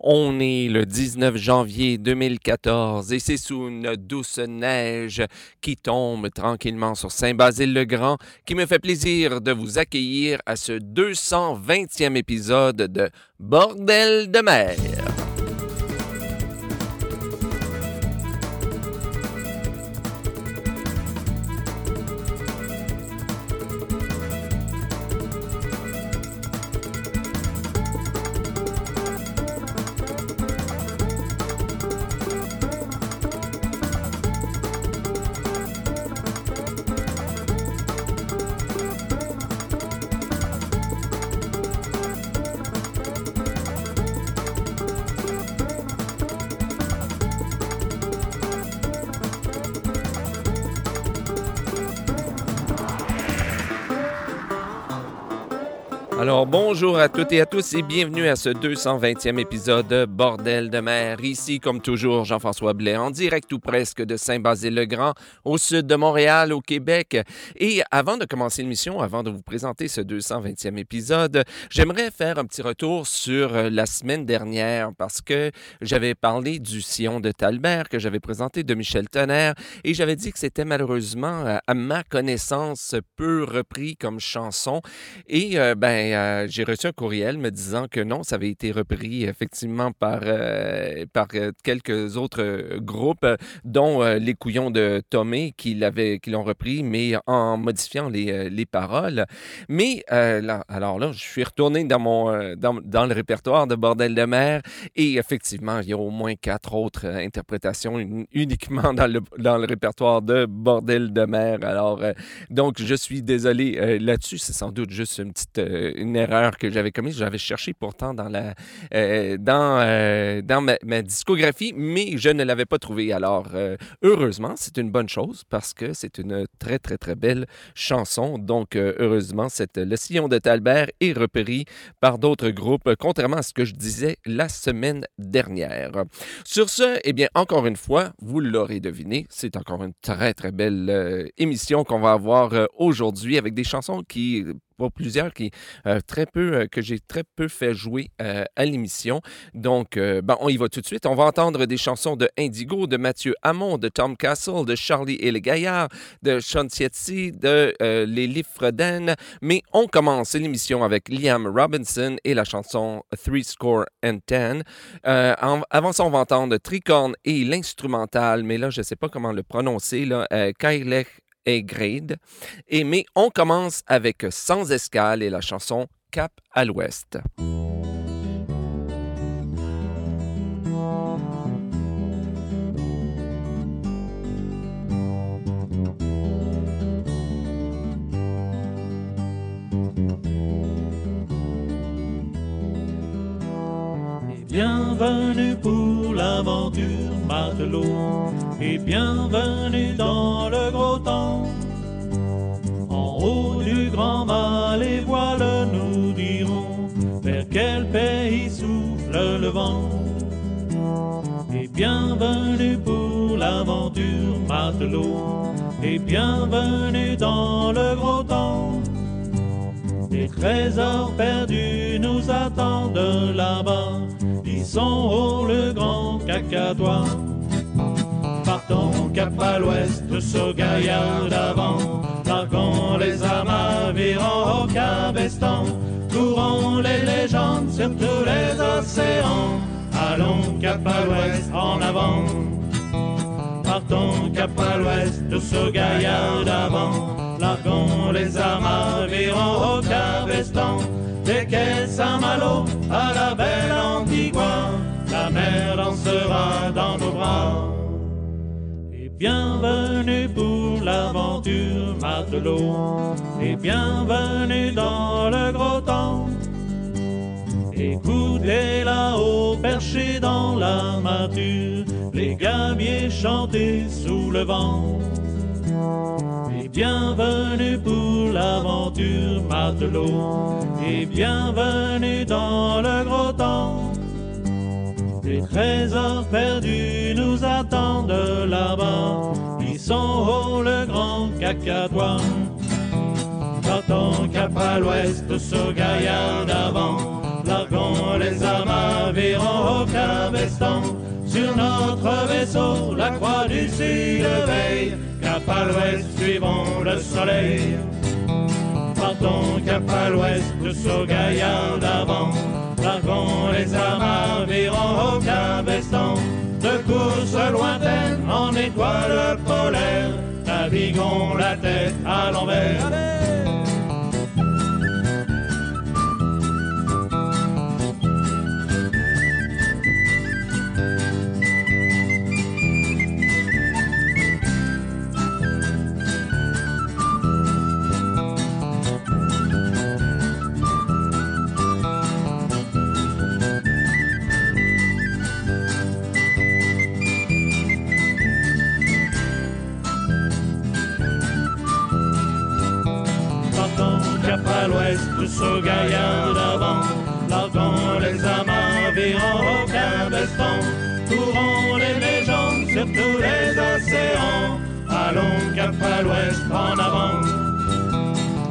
On est le 19 janvier 2014 et c'est sous une douce neige qui tombe tranquillement sur Saint-Basile-le-Grand qui me fait plaisir de vous accueillir à ce 220e épisode de Bordel de mer. À toutes et à tous et bienvenue à ce 220e épisode de Bordel de mer. Ici, comme toujours, Jean-François Blais en direct ou presque de Saint-Basile-le-Grand, au sud de Montréal, au Québec. Et avant de commencer l'émission, avant de vous présenter ce 220e épisode, j'aimerais faire un petit retour sur euh, la semaine dernière parce que j'avais parlé du sillon de Talbert que j'avais présenté de Michel Tonnerre et j'avais dit que c'était malheureusement, euh, à ma connaissance, peu repris comme chanson. Et euh, ben euh, j'ai reçu un courriel me disant que non, ça avait été repris effectivement par, euh, par euh, quelques autres groupes, dont les couillons de Tomé qui l'ont repris, mais en modifiant les, les paroles. Mais alors là, je suis retourné dans, mon, dans, dans, le répertoire de Bordel de mer et effectivement, il y a au moins quatre autres interprétations uniquement dans le, dans le répertoire de Bordel de mer. Alors, donc, je suis désolé là-dessus. C'est sans doute juste une petite une erreur que j'avais commise. J'avais cherché pourtant dans, la, euh, dans, euh, ma, discographie, mais je ne l'avais pas trouvé. Alors, euh, heureusement, c'est une bonne chose parce que c'est une très, très, très belle chanson. Donc, heureusement, cette, le sillon de Talbert est repris par d'autres groupes, contrairement à ce que je disais la semaine dernière. Sur ce, eh bien, encore une fois, vous l'aurez deviné, c'est encore une très, très belle émission qu'on va avoir aujourd'hui avec des chansons qui plusieurs qui euh, très peu euh, que j'ai très peu fait jouer euh, à l'émission. Donc, ben, on y va tout de suite. On va entendre des chansons de Indigo, de Mathieu Hamon, de Tom Castle, de Charlie et les Gaillards, de Sean de Les Lifreden. Mais on commence l'émission avec Liam Robinson et la chanson Three Score and Ten. avant ça, on va entendre Tricorn et l'instrumental, mais là, je sais pas comment le prononcer, là, et grade. Et mais on commence avec Sans escale et la chanson Cap à l'ouest. Matelot et bienvenue dans le gros temps. En haut du grand mal les voiles nous diront vers quel pays souffle le vent. Et bienvenue pour l'aventure matelot et bienvenue dans le gros temps. Trésors perdus nous attendent là-bas, sont haut le grand cacatois. Partons cap à l'ouest, ce gaillard d'avant, larguons les amas, virons au cabestan, courons les légendes sur tous les océans, allons cap à l'ouest en avant. Partons cap à l'ouest, ce gaillard d'avant, les amas, au cabestan, des quais Saint-Malo à la belle Antigua, la mer dansera dans nos bras. Et bienvenue pour l'aventure matelot, et bienvenue dans le gros temps. Écoutez là-haut, perché dans l'armature, les gabiers chanter sous le vent. Et bienvenue pour l'aventure matelot, et bienvenue dans le gros temps. Des trésors perdus nous attendent là-bas, ils sont haut le grand cacatois. Partons cap à l'ouest, ce gaillard d'avant, larguons les amas, virons au Cabestan. Sur notre vaisseau, la croix du sud veille, cap à l'ouest, suivons le soleil. Partons cap à l'ouest, de Saugaillard d'avant, largons les amarres, virons au Cabestan. De course lointaine en étoile polaire, naviguons la tête à l'envers. Tous au gaillard d'avant. Les amas, virons au cabestan. Courons les légendes sur tous les océans. Allons cap à l'ouest, en avant.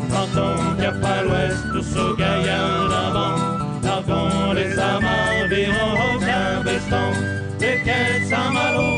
Partons cap à l'ouest, tous au gaillard d'avant. Largons les amas, virons au cabestan. Des quais Saint-Malo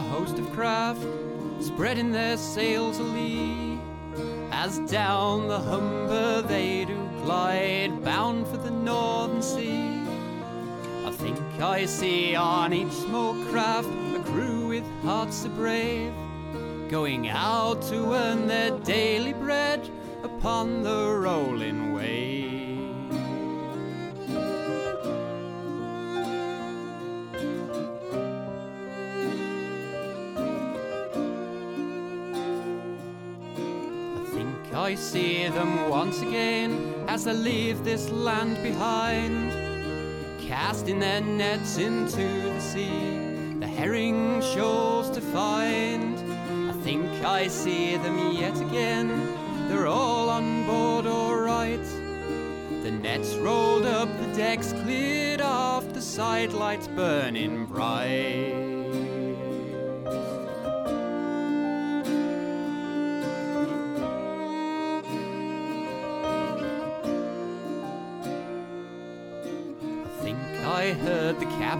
a host of craft spreading their sails a lee, as down the Humber they do glide, bound for the northern sea. I think I see on each small craft a crew with hearts so brave, going out to earn their daily bread upon the I see them once again as they leave this land behind, casting their nets into the sea, the herring shoals to find. I think I see them yet again, they're all on board alright. The nets rolled up, the decks cleared off, the side lights burning bright.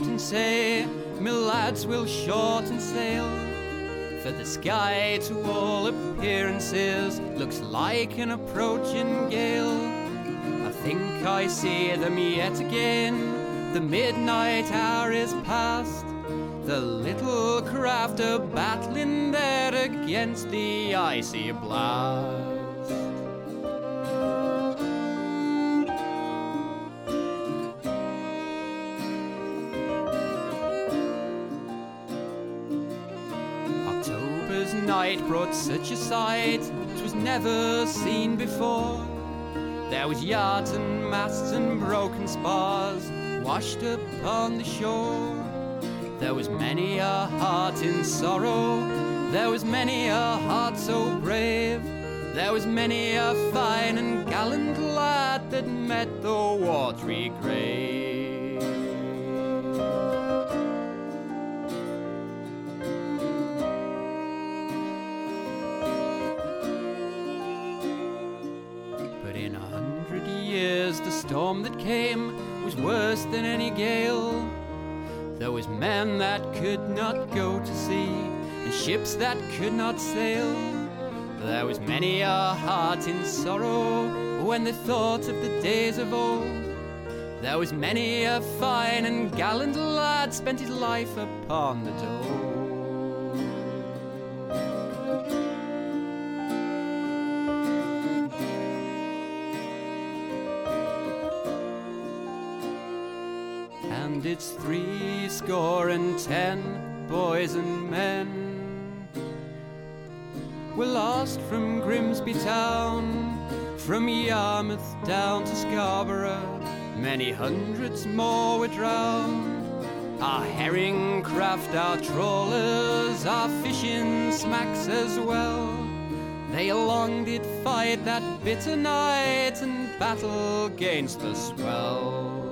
Captain say, My lads will shorten sail. For the sky, to all appearances, looks like an approaching gale. I think I see them yet again. The midnight hour is past. The little craft are battling there against the icy blast. Night brought such a sight, 'twas never seen before. There was yards and masts and broken spars washed upon the shore. There was many a heart in sorrow, there was many a heart so brave. There was many a fine and gallant lad that met the watery grave. Storm that came was worse than any gale. There was men that could not go to sea, and ships that could not sail. There was many a heart in sorrow when they thought of the days of old. There was many a fine and gallant lad spent his life upon the dole. And it's three score and ten boys and men were lost from Grimsby town, from Yarmouth down to Scarborough. Many hundreds more were drowned. Our herring craft, our trawlers, our fishing smacks as well. They long did fight that bitter night and battle against the swell.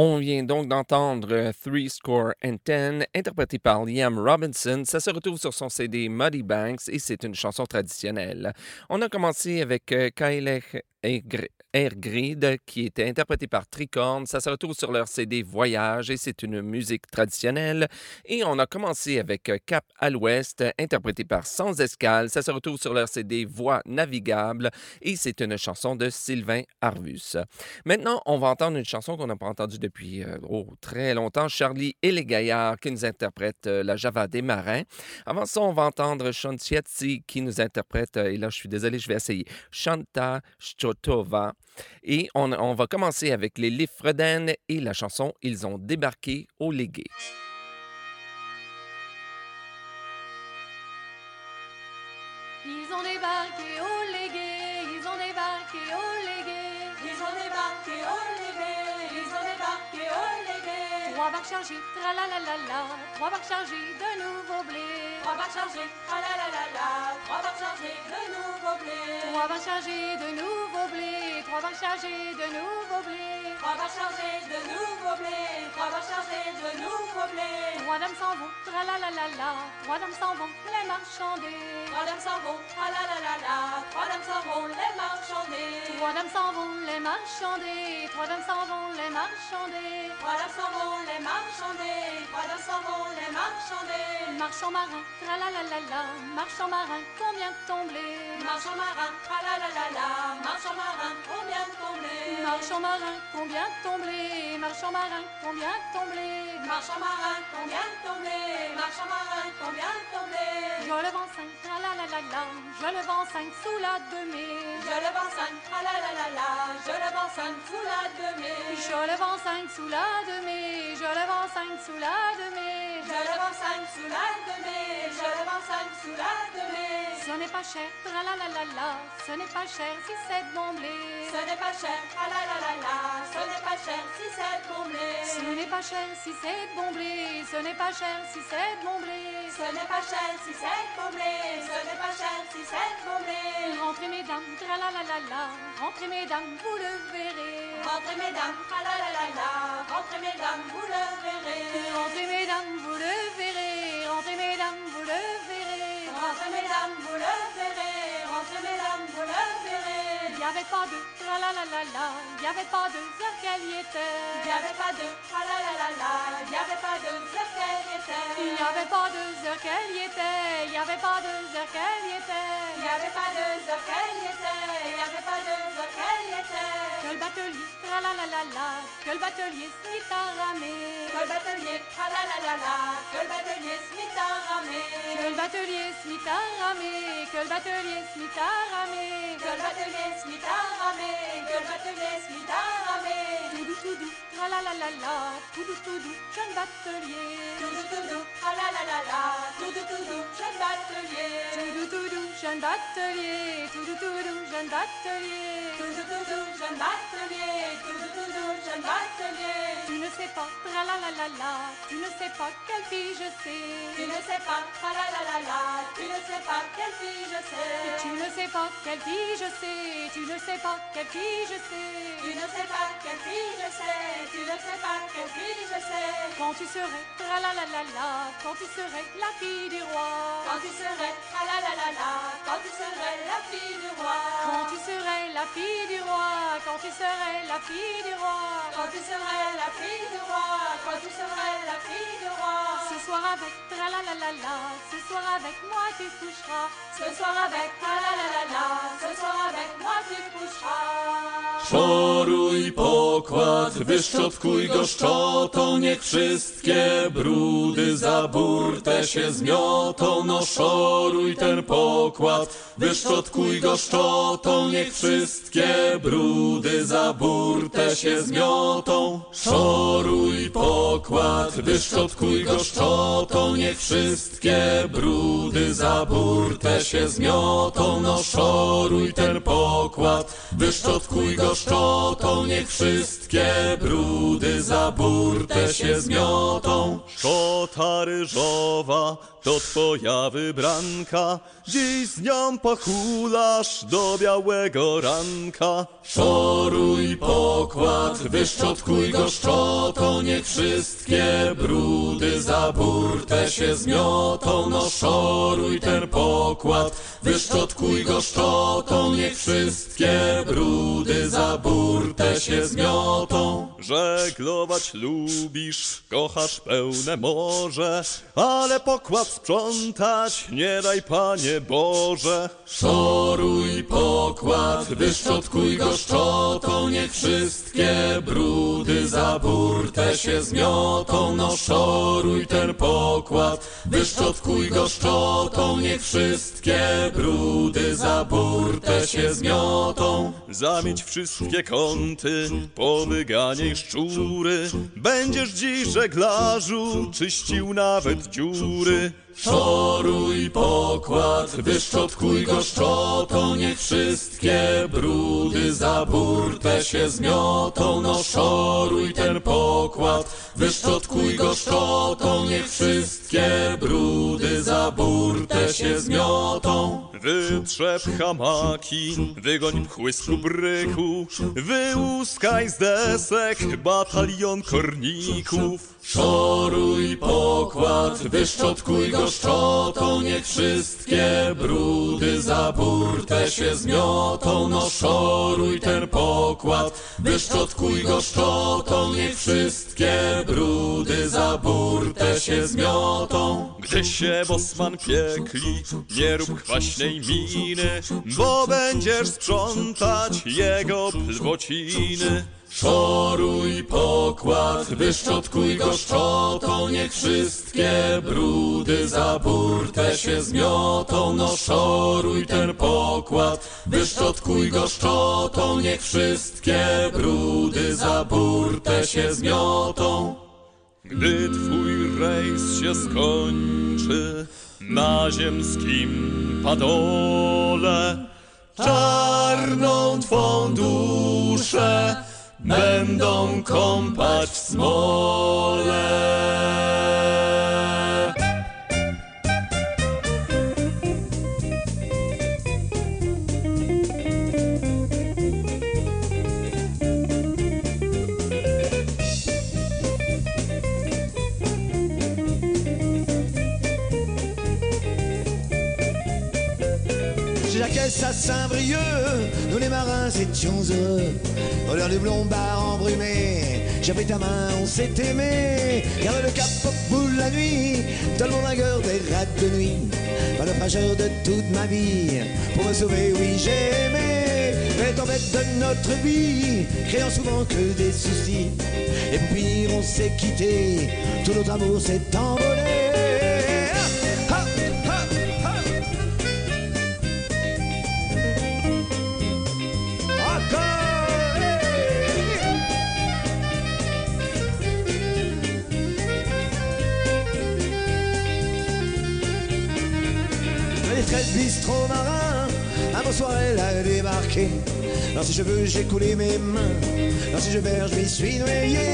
On vient donc d'entendre euh, Three Score and Ten, interprété par Liam Robinson. Ça se retrouve sur son CD Muddy Banks et c'est une chanson traditionnelle. On a commencé avec euh, Kyle Airgrid, qui était interprété par Tricorn. Ça se retrouve sur leur CD Voyage et c'est une musique traditionnelle. Et on a commencé avec Cap à l'Ouest, interprété par Sans Escale. Ça se retrouve sur leur CD Voix navigable et c'est une chanson de Sylvain Arvus. Maintenant, on va entendre une chanson qu'on n'a pas entendue depuis euh, oh, très longtemps, Charlie et les Gaillards qui nous interprètent euh, la Java des marins. Avant ça, on va entendre Shantietsi qui nous interprète, euh, et là je suis désolé, je vais essayer, Shanta Chotova. Et on, va commencer avec les Liffreden et la chanson Ils ont débarqué au Légué. Ils ont débarqué au légué, ils ont débarqué au légué, ils ont débarqué au légué, ils ont débarqué au légué. Trois barques chargées, tra trois barques chargées de nouveaux blés. Trois barres chargées, ah la la la la, trois barres chargées de nouveau blé. Trois barres chargées de nouveau blé, trois barres chargées de nouveau blé. Trois barres chargées de nouveau blé, trois barres chargées de nouveau blé. Trois dames s'en vont, tra la la la la, trois dames s'en vont, les marchander. Trois dames s'en vont, ah la la la la, trois dames s'en vont, les marchander. Trois dames s'en vont, les marchander, trois dames s'en vont, les marchander. Trois dames s'en vont, les marchander, trois dames s'en vont, les marchander. Marchand marin, tra la la la la, marchand marin, combien blé Marchand marin, tra la la la la, marchand marin, combien blé Marchand marin, combien blé Marchand marin, combien blé Marchand marin, combien blé Marchand marin, combien blé Je le vends cinq, tra la la la la, je le vends cinq sous la demi. Je le vends cinq, tra la la la la, je le vends cinq sous la demi. Je le vends cinq sous la demi, je le vends cinq sous la demi. Cinq sous la sous la demi. Ce n'est pas cher, tra la la la la, ce n'est pas cher si c'est de bon blé. Ce n'est pas cher, tra la la la la, ce n'est pas cher si c'est de bon blé. Ce n'est pas cher si c'est de bon blé, ce n'est pas cher si c'est de bon blé. Ce n'est pas cher si c'est de bon blé, ce n'est pas cher si c'est de bon blé. Rentrez mesdames, tra la la la la, rentrez mesdames, vous le verrez. Rentrez mesdames, tra la la la la, rentrez mesdames, vous le verrez. Rentrez mesdames, vous le verrez, rentrez mesdames, vous le verrez. Rentrez mesdames, vous le verrez, rentrez mesdames, vous le verrez. Il n'y avait pas de tra la la la la, il n'y avait pas de heure qu'elle y était. Il n'y avait pas de tra la la la la, il n'y avait pas de heure qu'elle y était. Il n'y avait pas de heure qu'elle y était, il n'y avait pas de heure qu'elle y était. Il n'y avait pas de heure qu'elle y était, il n'y avait pas de heure qu'elle y était. Que le batelier, tra la la la la, que le batelier mit à ramer. Que le batelier, tra la la la la, que le batelier se mit à ramer. Que le batelier se mit à ramer, que le batelier se mit à ramer. Que le batelier se mit à ramer, que le batelier se mit à ramer. Tout tout doux, tra la la la la, tout tout doux, jeune batelier. Tout tout doux, tra la la la la, tout tout doux, jeune batelier. Tout doux, tout doux, jeune batelier. Tout tout doux, jeune batelier. Tout tout doux, jeune batelier. Tout tout Tu ne sais pas, tra la la la la, tu ne sais pas quelle fille je sais. Tu ne sais pas, tra la la la la, tu ne sais pas quelle fille je sais. Tu ne sais pas quelle fille je sais, tu ne sais pas quelle fille je sais. Tu ne sais pas quelle fille je sais, tu ne sais pas quelle fille je sais. Quand tu serais, tra la la la la, quand tu serais la fille du roi. Quand tu serais, tra la la la la, quand tu serais la fille du roi. Quand tu serais la fille du roi, quand tu serais la fille du roi. Quand tu serais la fille du roi, quand tu serais la fille du roi. Soir avec, tra la la la la, ce soir avec moi tu coucheras. Ce soir avec, tra la la la la, ce soir avec moi tu coucheras. Pokład, wyszczotkuj go szczotą, niech wszystkie brudy za burtę się zmiotą. No szoruj ten pokład, wyszczotkuj go szczotą, niech wszystkie brudy za burtę się zmiotą. Szoruj pokład, wyszczotkuj go szczotą, niech wszystkie brudy za burtę się zmiotą. No szoruj ten pokład, wyszczotkuj go szczotą, niech wszystkie brudy za burtę się zmiotą. Szczota ryżowa to twoja wybranka, dziś z nią pochulasz do białego ranka. Szoruj pokład, wyszczotkuj go szczotą, niech wszystkie brudy za burtę się zmiotą. No szoruj ten pokład, wyszczotkuj go szczotą, niech wszystkie brudy za burtę się zmiotą. Żeglować lubisz, kochasz pełne morze, ale pokład sprzątać nie daj, Panie Boże. Szoruj pokład, wyszczotkuj go szczotą, niech wszystkie brudy za burtę się zmiotą. No szoruj ten pokład, wyszczotkuj go szczotą, niech wszystkie brudy za burtę się zmiotą. Zamieć wszystkie kąty, powyganiej szczury, będziesz dziś żeglarzu czyścił nawet dziury. Szoruj pokład, wyszczotkuj go szczotą, niech wszystkie brudy za burtę się zmiotą. No szoruj ten pokład, Wyszczotkuj go szczotą, niech wszystkie brudy za burtę się zmiotą. Wytrzep hamaki, wygoń pchły z kubryku, wyłuskaj z desek batalion korników. Szoruj pokład, wyszczotkuj go szczotą, niech wszystkie brudy za burtę się zmiotą. No szoruj ten pokład, wyszczotkuj go szczotą, niech wszystkie brudy za burtę się zmiotą. Gdy się bosman piekli, nie rób kwaśnej miny, bo będziesz sprzątać jego plwociny. Szoruj pokład, wyszczotkuj go szczotą, niech wszystkie brudy za burtę się zmiotą. No szoruj ten pokład, wyszczotkuj go szczotą, niech wszystkie brudy za burtę się zmiotą. Gdy twój rejs się skończy na ziemskim padole, Czarną twą duszę będą kąpać w smole. Chez Jacques à Saint-Brieuc, nous les marins étions heureux. Au l'heure du blond-bar embrumé, j'ai pris ta main, on s'est aimé. Garde le cap bout de la nuit, dans le vainqueur des rats de nuit. Pas le frageur de toute ma vie, pour me sauver, oui, j'ai aimé. Les tempêtes de notre vie, créant souvent que des soucis. Et puis on s'est quitté, tout notre amour s'est envolé. Bistrot marin, un beau soir elle a débarqué. Dans ses cheveux j'ai coulé mes mains, dans ses cheveux je m'y suis noyé.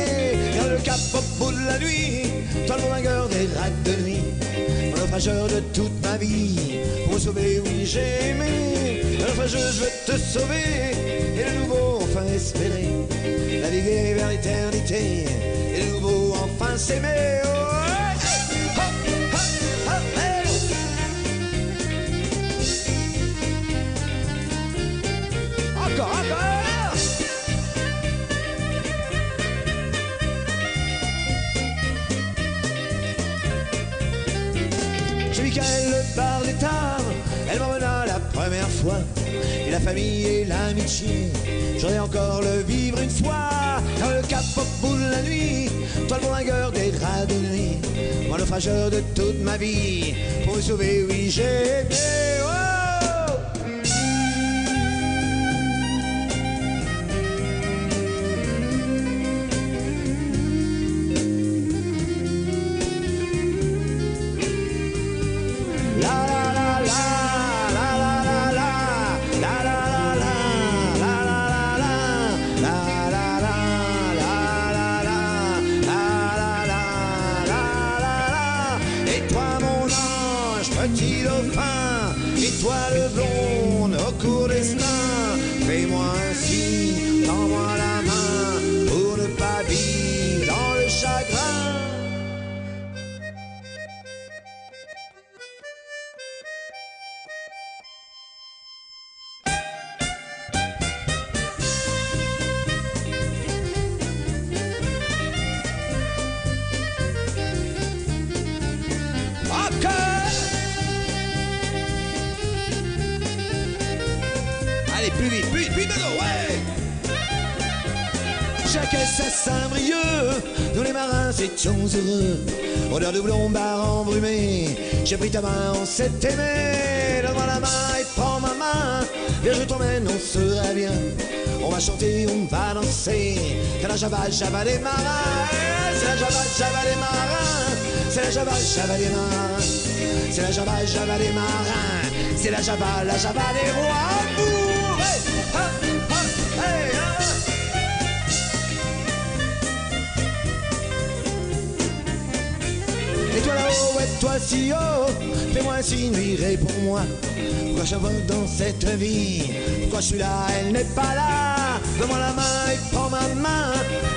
Vers le cap au bout de la nuit, toi le vainqueur des rats de nuit. Mon naufrageur de toute ma vie, pour me sauver, oui j'ai aimé. Le naufrageur je veux te sauver, et le nouveau enfin espérer. Naviguer vers l'éternité, et le nouveau enfin s'aimer. Oh, Et la famille et l'amitié, j'aurais encore le vivre une fois. Dans le cap de la nuit, toi le bon vainqueur des draps de nuit. Moi le frageur de toute ma vie, pour sauver, oui j'ai aimé. Odeur de blond-bar embrumé, j'ai pris ta main, on s'est aimé. Donne-moi la main et prends ma main, viens je t'emmène, on sera bien. On va chanter, on va danser, c'est la java, java des marins. C'est la java, java des marins, c'est la java, java des marins. C'est la java, java des marins, c'est la java, la java des rois. Dis-moi si oh, fais-moi si nuit, réponds-moi. Pourquoi vole dans cette vie? Pourquoi je suis là, elle n'est pas là Donne-moi la main et prends ma main,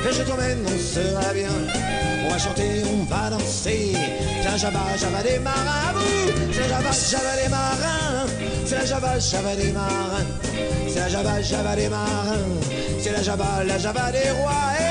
et je t'emmène, on sera bien. On va chanter, on va danser. C'est la java, java des marins. C'est la java, java des marins. C'est la java, java des marins. C'est la java, java des marins. C'est la java, la java des rois.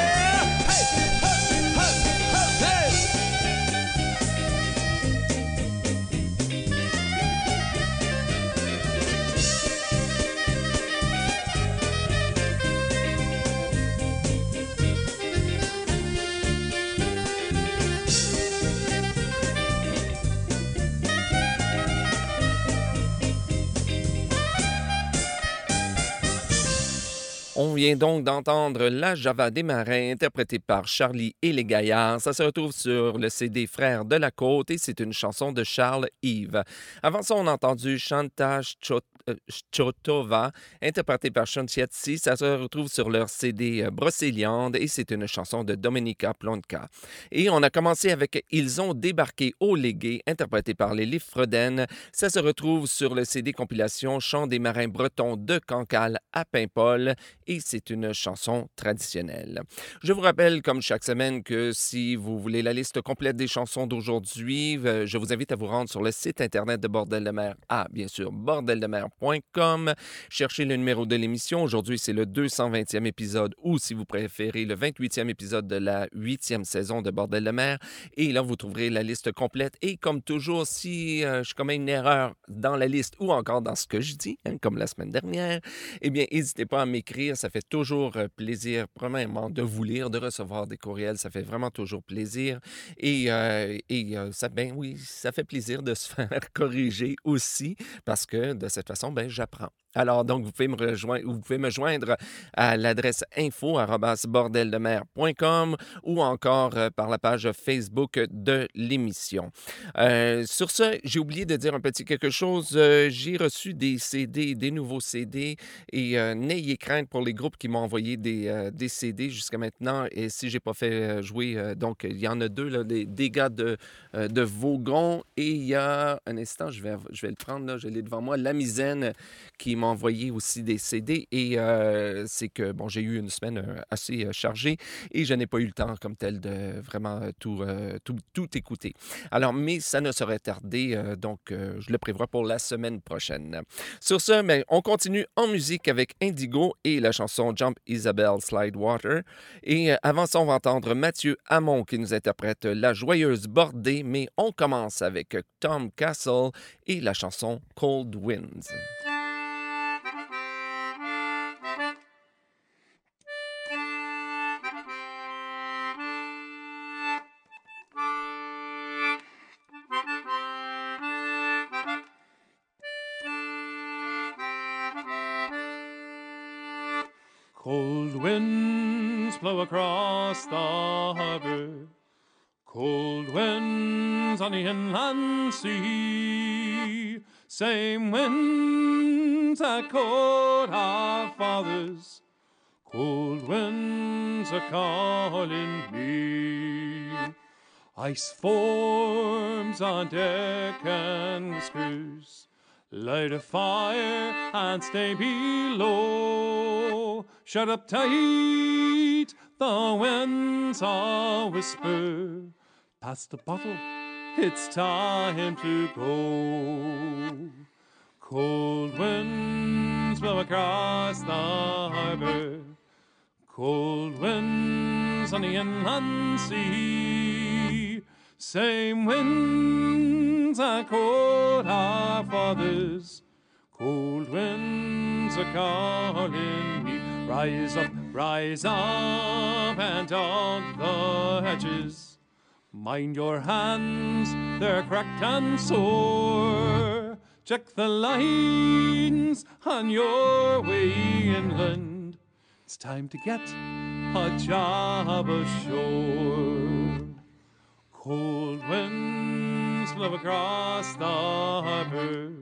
On vient donc d'entendre La Java des Marins, interprétée par Charlie et les Gaillards. Ça se retrouve sur le CD Frères de la Côte et c'est une chanson de Charles Yves. Avant ça, on a entendu Shanta Chot- Chotova, interprétée par Shantiatsi. Ça se retrouve sur leur CD euh, Brocéliande et c'est une chanson de Domenica Plonka. Et on a commencé avec Ils ont débarqué au Légué, interprété par les Liffreden. Ça se retrouve sur le CD compilation Chant des marins bretons de Cancale à Paimpol et c'est une chanson traditionnelle. Je vous rappelle, comme chaque semaine, que si vous voulez la liste complète des chansons d'aujourd'hui, euh, je vous invite à vous rendre sur le site internet de Bordel de mer. Ah, bien sûr, bordeldemer.com. Cherchez le numéro de l'émission. Aujourd'hui, c'est le 220e épisode ou, si vous préférez, le 28e épisode de la 8e saison de Bordel de mer. Et là, vous trouverez la liste complète. Et comme toujours, si euh, je commets une erreur dans la liste ou encore dans ce que je dis, hein, comme la semaine dernière, eh bien, n'hésitez pas à m'écrire. Ça fait toujours euh, plaisir, premièrement, de vous lire, de recevoir des courriels. Ça fait vraiment toujours plaisir. Et, et euh, ça, ben oui, ça fait plaisir de se faire corriger aussi parce que de cette façon, ben, j'apprends. Alors, donc, vous pouvez me rejoindre, joindre à l'adresse info bordeldemer.com ou encore euh, par la page Facebook de l'émission. Euh, sur ce, j'ai oublié de dire un petit quelque chose. Euh, j'ai reçu des CD, des nouveaux CD et n'ayez crainte pour les groupes qui m'ont envoyé des, CD jusqu'à maintenant. Et si j'ai pas fait jouer, donc il y en a deux, là, des, gars de, de Vaughan et il y a un instant, je vais, je vais le prendre, là, je l'ai devant moi, La Misaine qui m'a envoyé aussi des CD et euh, c'est que, bon, j'ai eu une semaine euh, assez euh, chargée et je n'ai pas eu le temps comme tel de vraiment tout, tout, tout écouter. Alors, mais ça ne saurait tarder, euh, donc je le prévois pour la semaine prochaine. Sur ce, mais on continue en musique avec Indigo et la chanson Jump Isabel Slide Water. Et avant ça, on va entendre Mathieu Hamon qui nous interprète La Joyeuse Bordée, mais on commence avec Tom Castle et la chanson Cold Winds. Cold winds blow across the harbor, cold winds on the inland sea. Same winds that caught our fathers, cold winds are calling me. Ice forms on deck and whispers. Light a fire and stay below. Shut up tight, the winds all whisper. Pass the bottle, it's time to go. Cold winds blow across the harbor. Cold winds on the inland sea. Same winds that caught our fathers. Cold winds are calling me. Rise up, rise up, and on the hedges. Mind your hands, they're cracked and sore. Check the lines on your way inland. It's time to get a job ashore. Cold winds blow across the harbor.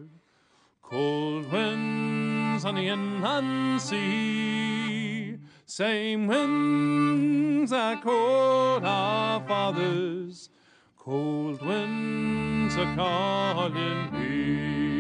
Cold winds on the inland sea. Same winds that caught our fathers. Cold winds are calling me.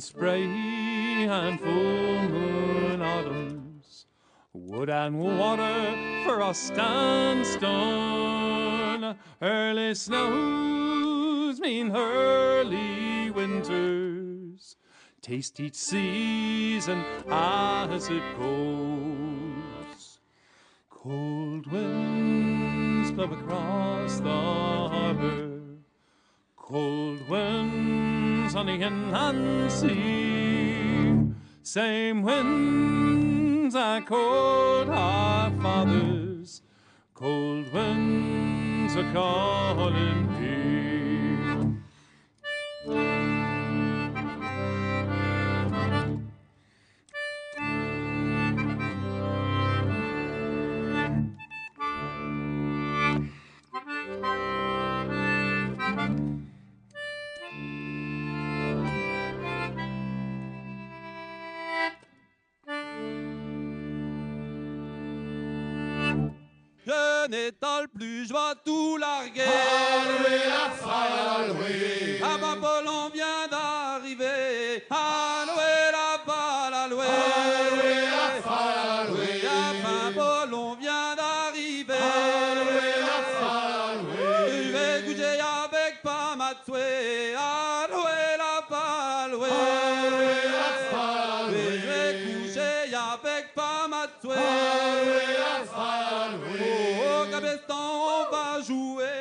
Spray and full moon autumns, wood and water for us and stone. Early snows mean early winters. Taste each season as it goes. Cold winds blow across the harbor. Cold winds the inland sea. Same winds that cold our fathers. Cold winds are calling me. Jouer.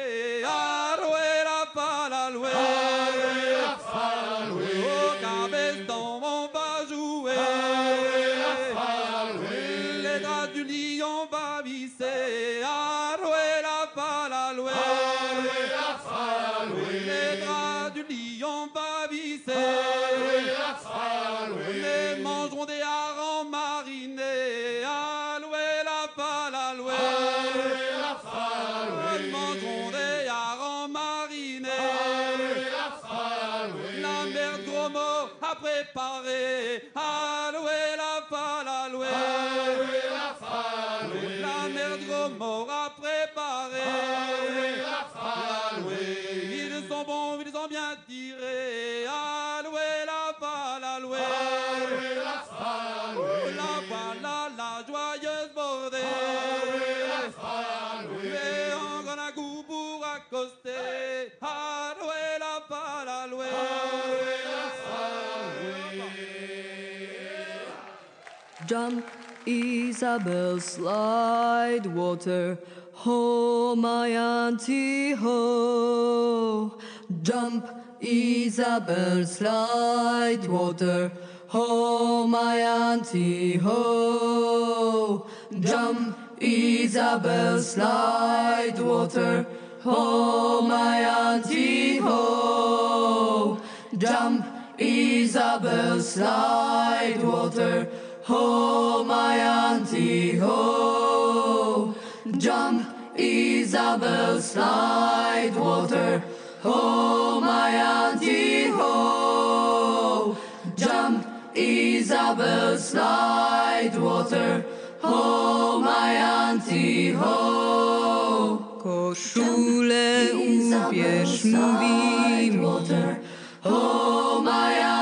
Jump, Isabel, slide, water. Ho, my auntie, ho. Jump, Isabel, slide, water. Ho, my auntie, ho. Jump, Isabel, slide, water. Ho, my auntie, ho. Jump, Isabel, slide, water. Ho, my auntie, ho. Jump, Isabel, slide, water. Ho, my auntie, ho. Jump, Isabel, slide, water. Ho, my auntie, ho. Koszulę ubierz, mówi mi. Ho, my auntie.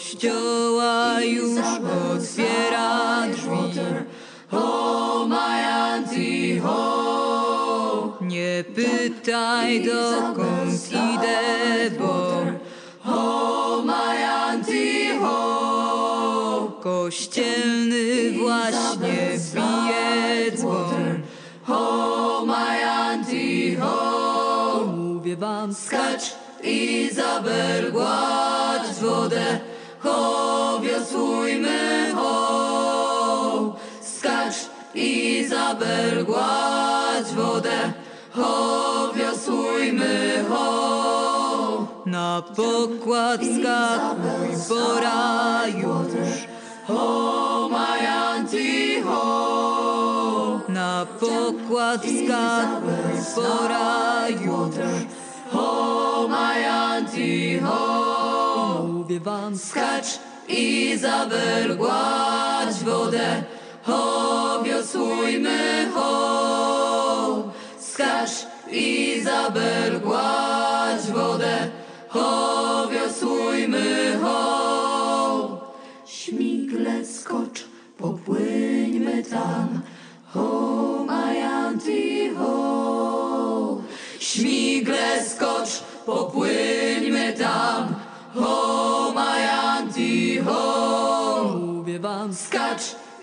Kościoła już otwiera drzwi. Ho, my auntie, ho. Nie pytaj dokąd idę, bo Ho, my auntie, ho. Kościelny właśnie bije dzwon. Ho, my auntie, ho. Mówię wam, skacz, Izabel, gładź wodę. Ho, wiosłujmy, ho. Skacz, Izabel, gładź wodę. Ho, wiosłujmy, ho. Na pokład mój pora już. ho, my auntie, ho. Na pokładka porają, ho, my auntie, ho. Mówię wam, skacz, Izabel, gładź wodę, ho, wiosłujmy, ho. Skacz, Izabel, gładź wodę, ho, wiosłujmy, ho. Śmigle skocz, popłyńmy tam, ho, my auntie, ho. Śmigle skocz, popłyńmy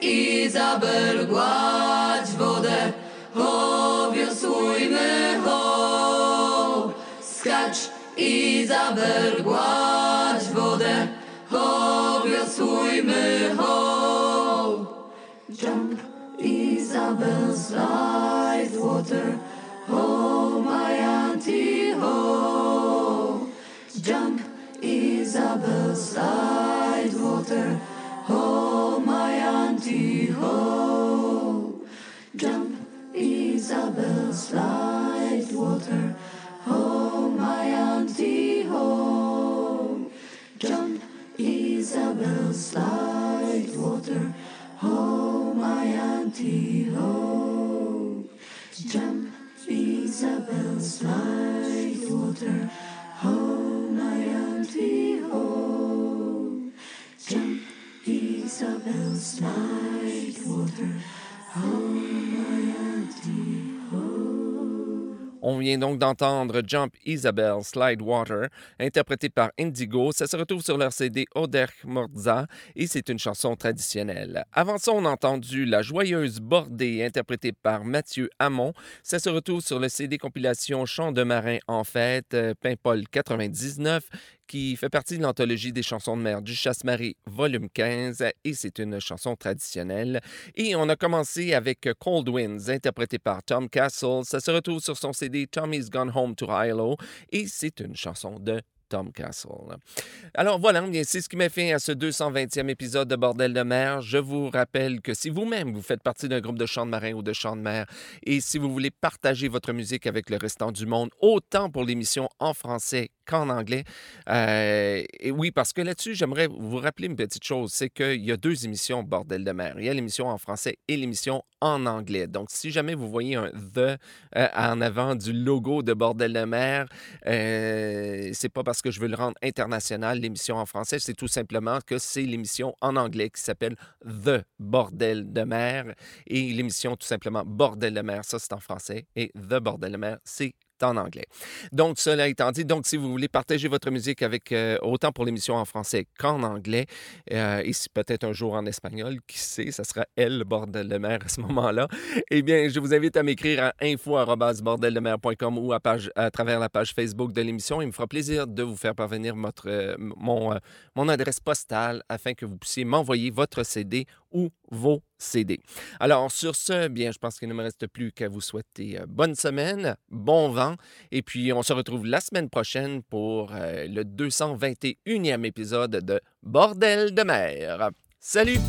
Izabel, gładź wodę, ho, wiosłujmy, ho. Skacz, Izabel, gładź wodę, ho, wiosłujmy, ho. Jump, Isabel, slide water, ho, my auntie, ho. Jump, Isabel, slide water, ho, ho. Jump, Isabel, slide water, ho, my auntie, ho. Jump, Isabel, slide water, ho, my auntie, ho. Jump, Isabel, slide water, ho, my auntie, ho. On vient donc d'entendre Jump Isabel Slide Water, interprété par Indigo. Ça se retrouve sur leur CD Oderch Morza et c'est une chanson traditionnelle. Avant ça, on a entendu La Joyeuse Bordée, interprétée par Mathieu Hamon. Ça se retrouve sur le CD compilation Chants de marin en fête, euh, Paimpol 99 qui fait partie de l'anthologie des chansons de mer du Chasse-Marie, volume 15, et c'est une chanson traditionnelle. Et on a commencé avec Cold Winds, interprété par Tom Castle. Ça se retrouve sur son CD Tommy's Gone Home to Hilo, et c'est une chanson de Tom Castle. Alors voilà, c'est ce qui m'a fait à ce 220e épisode de Bordel de mer. Je vous rappelle que si vous-même vous faites partie d'un groupe de chants de marin ou de chants de mer et si vous voulez partager votre musique avec le restant du monde, autant pour l'émission en français qu'en anglais. Euh, et oui, parce que là-dessus, j'aimerais vous rappeler une petite chose, c'est qu'il y a deux émissions Bordel de mer. Il y a l'émission en français et l'émission en anglais. Donc, si jamais vous voyez un The euh, en avant du logo de Bordel de mer, euh, c'est pas parce que je veux le rendre international, l'émission en français, c'est tout simplement que c'est l'émission en anglais qui s'appelle The Bordel de mer. Et l'émission, tout simplement, Bordel de mer, ça c'est en français. Et The Bordel de mer, c'est en anglais. Donc, cela étant dit, donc si vous voulez partager votre musique avec euh, autant pour l'émission en français qu'en anglais, euh, et si peut-être un jour en espagnol, qui sait, ça sera elle, bordel de mer à ce moment-là, eh bien, je vous invite à m'écrire à info.bordeldemer.com ou à, à travers la page Facebook de l'émission. Il me fera plaisir de vous faire parvenir euh, mon adresse postale afin que vous puissiez m'envoyer votre CD ou vos CD. Alors, sur ce, bien, je pense qu'il ne me reste plus qu'à vous souhaiter euh, bonne semaine, bon vent, et puis on se retrouve la semaine prochaine pour euh, le 221e épisode de Bordel de mer. Salut!